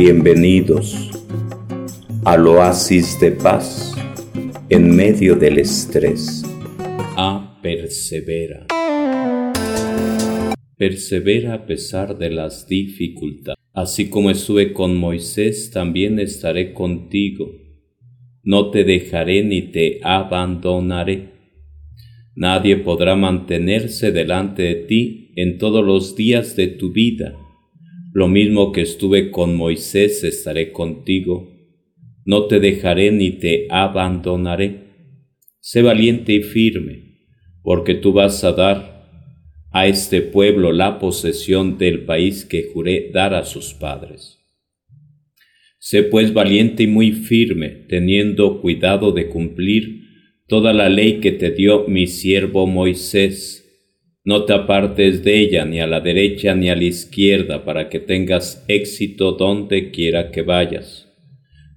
Bienvenidos al oasis de paz en medio del estrés. A persevera. Persevera a pesar de las dificultades. Así como estuve con Moisés, también estaré contigo. No te dejaré ni te abandonaré. Nadie podrá mantenerse delante de ti en todos los días de tu vida lo mismo que estuve con Moisés, estaré contigo. No te dejaré ni te abandonaré. Sé valiente y firme, porque tú vas a dar a este pueblo la posesión del país que juré dar a sus padres. Sé pues valiente y muy firme, teniendo cuidado de cumplir toda la ley que te dio mi siervo Moisés no te apartes de ella ni a la derecha ni a la izquierda para que tengas éxito donde quiera que vayas.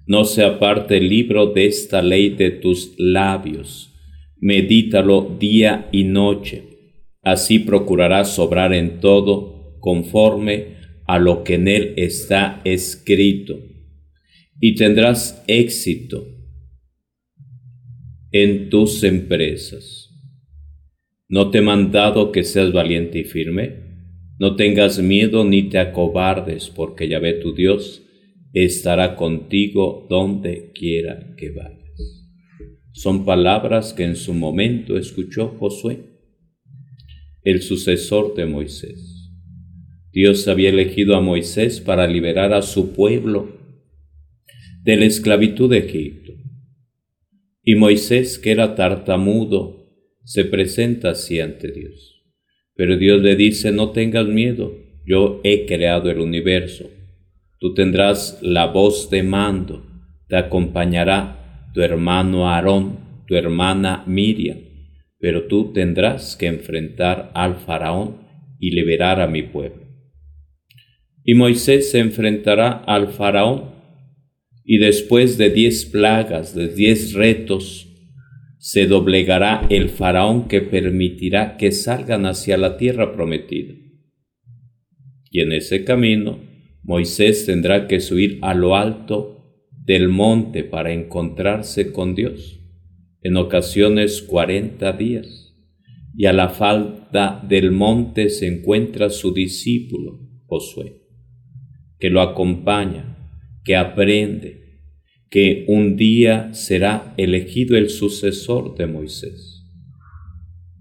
No se aparte el libro de esta ley de tus labios. Medítalo día y noche. Así procurarás obrar en todo conforme a lo que en él está escrito. Y tendrás éxito en tus empresas ¿No te he mandado que seas valiente y firme? No tengas miedo ni te acobardes, porque Yahvé tu Dios estará contigo donde quiera que vayas. Son palabras que en su momento escuchó Josué, el sucesor de Moisés. Dios había elegido a Moisés para liberar a su pueblo de la esclavitud de Egipto. Y Moisés, que era tartamudo, se presenta así ante Dios. Pero Dios le dice, no tengas miedo, yo he creado el universo. Tú tendrás la voz de mando, te acompañará tu hermano Aarón, tu hermana Miriam, pero tú tendrás que enfrentar al faraón y liberar a mi pueblo. Y Moisés se enfrentará al faraón y después de diez plagas, de diez retos, se doblegará el faraón que permitirá que salgan hacia la tierra prometida. Y en ese camino Moisés tendrá que subir a lo alto del monte para encontrarse con Dios, en ocasiones cuarenta días, y a la falda del monte se encuentra su discípulo, Josué, que lo acompaña, que aprende, que un día será elegido el sucesor de Moisés.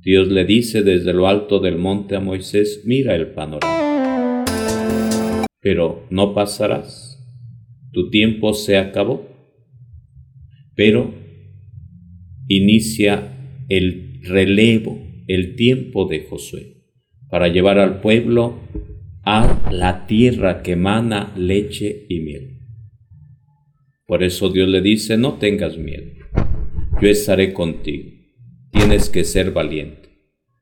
Dios le dice desde lo alto del monte a Moisés, mira el panorama. Pero no pasarás, tu tiempo se acabó. Pero inicia el relevo, el tiempo de Josué, para llevar al pueblo a la tierra que emana leche y miel. Por eso Dios le dice, no tengas miedo, yo estaré contigo. Tienes que ser valiente.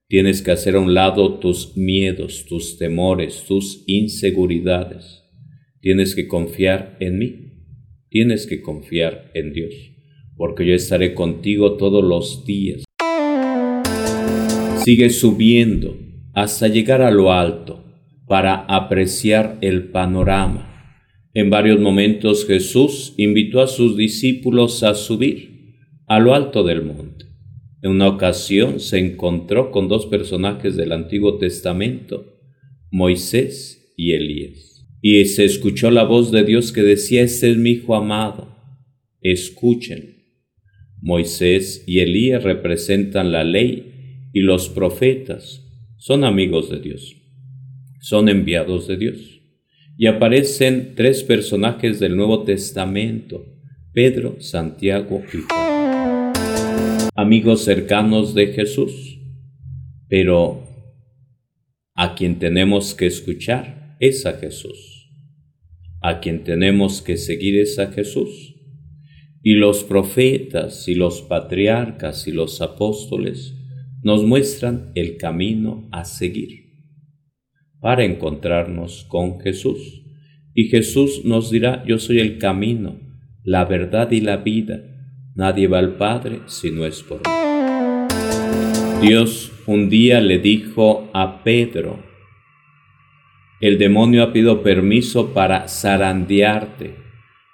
Tienes que hacer a un lado tus miedos, tus temores, tus inseguridades. Tienes que confiar en mí. Tienes que confiar en Dios, porque yo estaré contigo todos los días. Sigue subiendo hasta llegar a lo alto para apreciar el panorama en varios momentos Jesús invitó a sus discípulos a subir a lo alto del monte. En una ocasión se encontró con dos personajes del Antiguo Testamento, Moisés y Elías. Y se escuchó la voz de Dios que decía, este es mi Hijo amado, escuchen. Moisés y Elías representan la ley y los profetas son amigos de Dios, son enviados de Dios y aparecen tres personajes del Nuevo Testamento, Pedro, Santiago y Juan, amigos cercanos de Jesús, pero a quien tenemos que escuchar es a Jesús, a quien tenemos que seguir es a Jesús. Y los profetas y los patriarcas y los apóstoles nos muestran el camino a seguir para encontrarnos con Jesús. Y Jesús nos dirá, yo soy el camino, la verdad y la vida. Nadie va al Padre si no es por mí. Dios un día le dijo a Pedro, El demonio ha pedido permiso para zarandearte,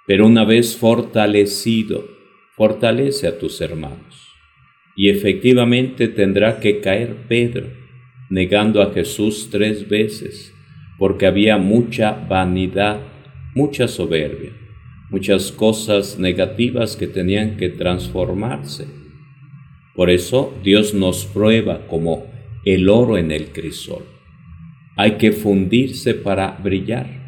pero una vez fortalecido, fortalece a tus hermanos. Y efectivamente tendrá que caer Pedro, negando a Jesús tres veces, porque había mucha vanidad, mucha soberbia, muchas cosas negativas que tenían que transformarse. Por eso Dios nos prueba como el oro en el crisol. Hay que fundirse para brillar.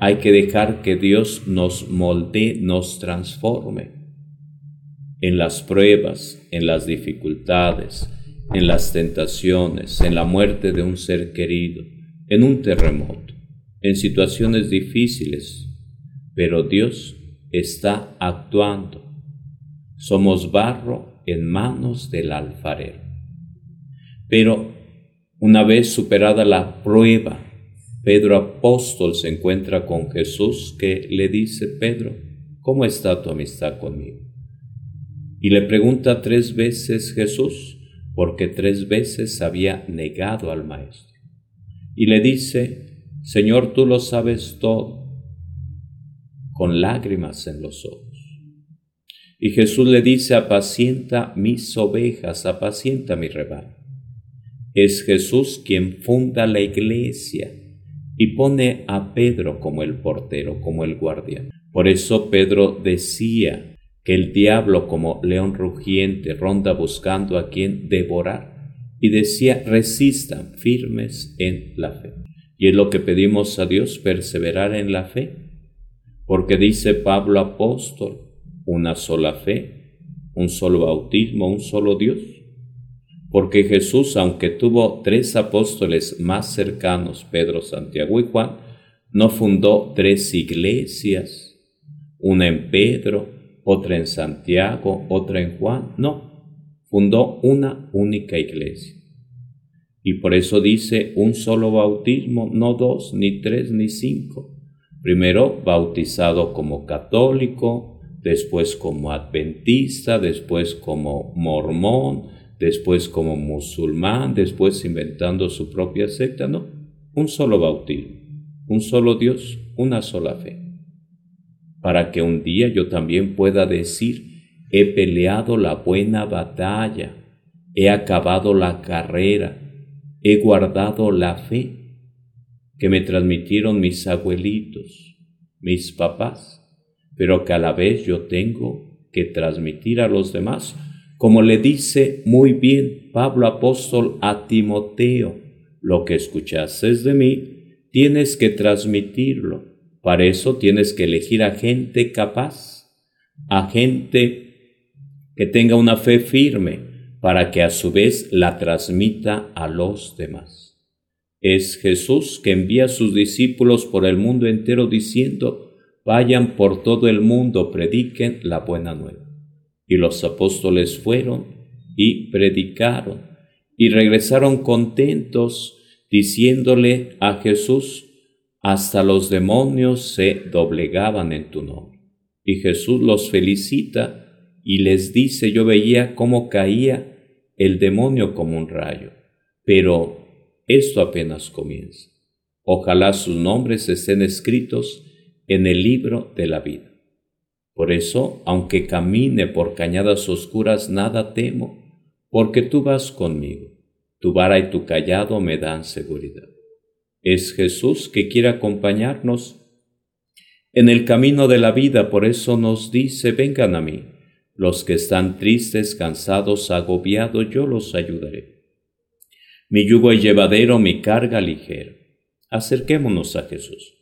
Hay que dejar que Dios nos moldee, nos transforme. En las pruebas, en las dificultades, en las tentaciones, en la muerte de un ser querido, en un terremoto, en situaciones difíciles, pero Dios está actuando. Somos barro en manos del alfarero. Pero una vez superada la prueba, Pedro apóstol se encuentra con Jesús que le dice, Pedro, ¿cómo está tu amistad conmigo? Y le pregunta tres veces Jesús, porque tres veces había negado al Maestro. Y le dice, Señor, tú lo sabes todo, con lágrimas en los ojos. Y Jesús le dice, apacienta mis ovejas, apacienta mi rebaño. Es Jesús quien funda la iglesia y pone a Pedro como el portero, como el guardián. Por eso Pedro decía que el diablo como león rugiente ronda buscando a quien devorar y decía, resistan firmes en la fe. Y es lo que pedimos a Dios, perseverar en la fe, porque dice Pablo apóstol, una sola fe, un solo bautismo, un solo Dios. Porque Jesús, aunque tuvo tres apóstoles más cercanos, Pedro, Santiago y Juan, no fundó tres iglesias, una en Pedro, otra en Santiago, otra en Juan, no, fundó una única iglesia. Y por eso dice un solo bautismo, no dos, ni tres, ni cinco. Primero bautizado como católico, después como adventista, después como mormón, después como musulmán, después inventando su propia secta, no, un solo bautismo, un solo Dios, una sola fe. Para que un día yo también pueda decir, he peleado la buena batalla, he acabado la carrera, he guardado la fe que me transmitieron mis abuelitos, mis papás, pero que a la vez yo tengo que transmitir a los demás, como le dice muy bien Pablo apóstol a Timoteo, lo que escuchases de mí, tienes que transmitirlo. Para eso tienes que elegir a gente capaz, a gente que tenga una fe firme para que a su vez la transmita a los demás. Es Jesús que envía a sus discípulos por el mundo entero diciendo, vayan por todo el mundo, prediquen la buena nueva. Y los apóstoles fueron y predicaron y regresaron contentos diciéndole a Jesús, hasta los demonios se doblegaban en tu nombre. Y Jesús los felicita y les dice, yo veía cómo caía el demonio como un rayo, pero esto apenas comienza. Ojalá sus nombres estén escritos en el libro de la vida. Por eso, aunque camine por cañadas oscuras, nada temo, porque tú vas conmigo. Tu vara y tu callado me dan seguridad. Es Jesús que quiere acompañarnos en el camino de la vida, por eso nos dice, vengan a mí los que están tristes, cansados, agobiados, yo los ayudaré. Mi yugo es llevadero, mi carga ligera. Acerquémonos a Jesús.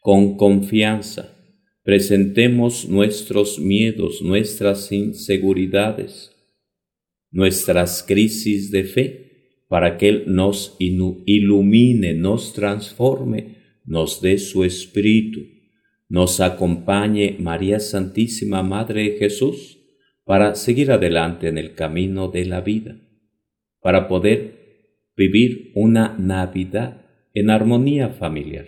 Con confianza, presentemos nuestros miedos, nuestras inseguridades, nuestras crisis de fe, para que Él nos ilumine, nos transforme, nos dé su espíritu nos acompañe María Santísima Madre de Jesús para seguir adelante en el camino de la vida, para poder vivir una Navidad en armonía familiar,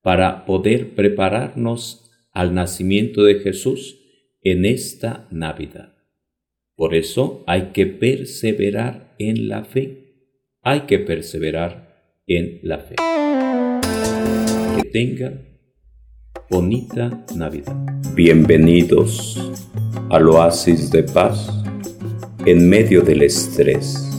para poder prepararnos al nacimiento de Jesús en esta Navidad. Por eso hay que perseverar en la fe, hay que perseverar en la fe. Que tengan bonita Navidad. Bienvenidos al oasis de paz en medio del estrés.